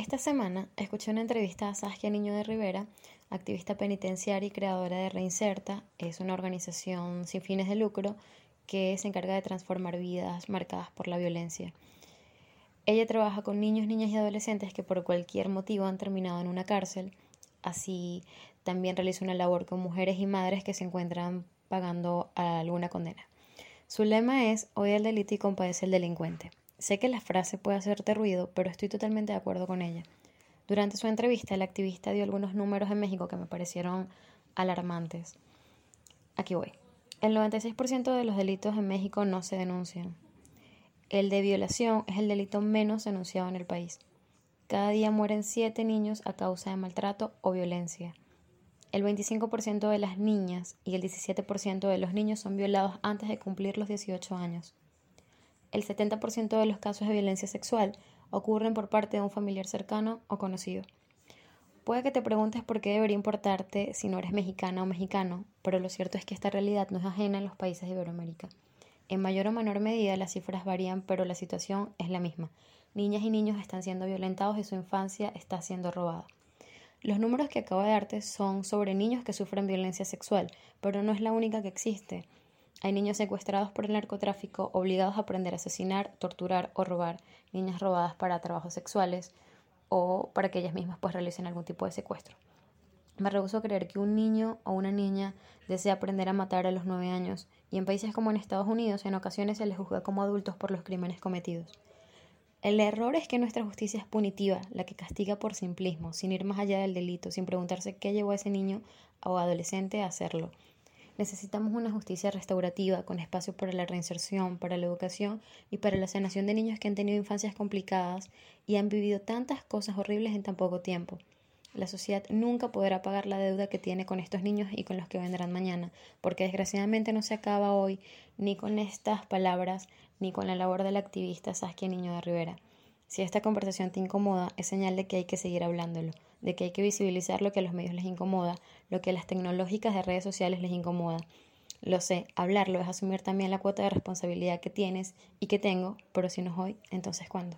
Esta semana escuché una entrevista a Saskia Niño de Rivera, activista penitenciaria y creadora de Reinserta. Es una organización sin fines de lucro que se encarga de transformar vidas marcadas por la violencia. Ella trabaja con niños, niñas y adolescentes que por cualquier motivo han terminado en una cárcel. Así también realiza una labor con mujeres y madres que se encuentran pagando alguna condena. Su lema es Hoy el delito y compadece el delincuente. Sé que la frase puede hacerte ruido, pero estoy totalmente de acuerdo con ella. Durante su entrevista, el activista dio algunos números en México que me parecieron alarmantes. Aquí voy. El 96% de los delitos en México no se denuncian. El de violación es el delito menos denunciado en el país. Cada día mueren 7 niños a causa de maltrato o violencia. El 25% de las niñas y el 17% de los niños son violados antes de cumplir los 18 años. El 70% de los casos de violencia sexual ocurren por parte de un familiar cercano o conocido. Puede que te preguntes por qué debería importarte si no eres mexicana o mexicano, pero lo cierto es que esta realidad no es ajena en los países de Iberoamérica. En mayor o menor medida las cifras varían, pero la situación es la misma. Niñas y niños están siendo violentados y su infancia está siendo robada. Los números que acabo de darte son sobre niños que sufren violencia sexual, pero no es la única que existe. Hay niños secuestrados por el narcotráfico, obligados a aprender a asesinar, torturar o robar, niñas robadas para trabajos sexuales o para que ellas mismas pues realicen algún tipo de secuestro. Me rehuso a creer que un niño o una niña desea aprender a matar a los nueve años, y en países como en Estados Unidos en ocasiones se les juzga como adultos por los crímenes cometidos. El error es que nuestra justicia es punitiva, la que castiga por simplismo, sin ir más allá del delito, sin preguntarse qué llevó a ese niño o adolescente a hacerlo. Necesitamos una justicia restaurativa, con espacio para la reinserción, para la educación y para la sanación de niños que han tenido infancias complicadas y han vivido tantas cosas horribles en tan poco tiempo. La sociedad nunca podrá pagar la deuda que tiene con estos niños y con los que vendrán mañana, porque desgraciadamente no se acaba hoy ni con estas palabras ni con la labor del activista Saskia Niño de Rivera. Si esta conversación te incomoda, es señal de que hay que seguir hablándolo, de que hay que visibilizar lo que a los medios les incomoda, lo que a las tecnológicas de redes sociales les incomoda. Lo sé, hablarlo es asumir también la cuota de responsabilidad que tienes y que tengo, pero si no es hoy, entonces ¿cuándo?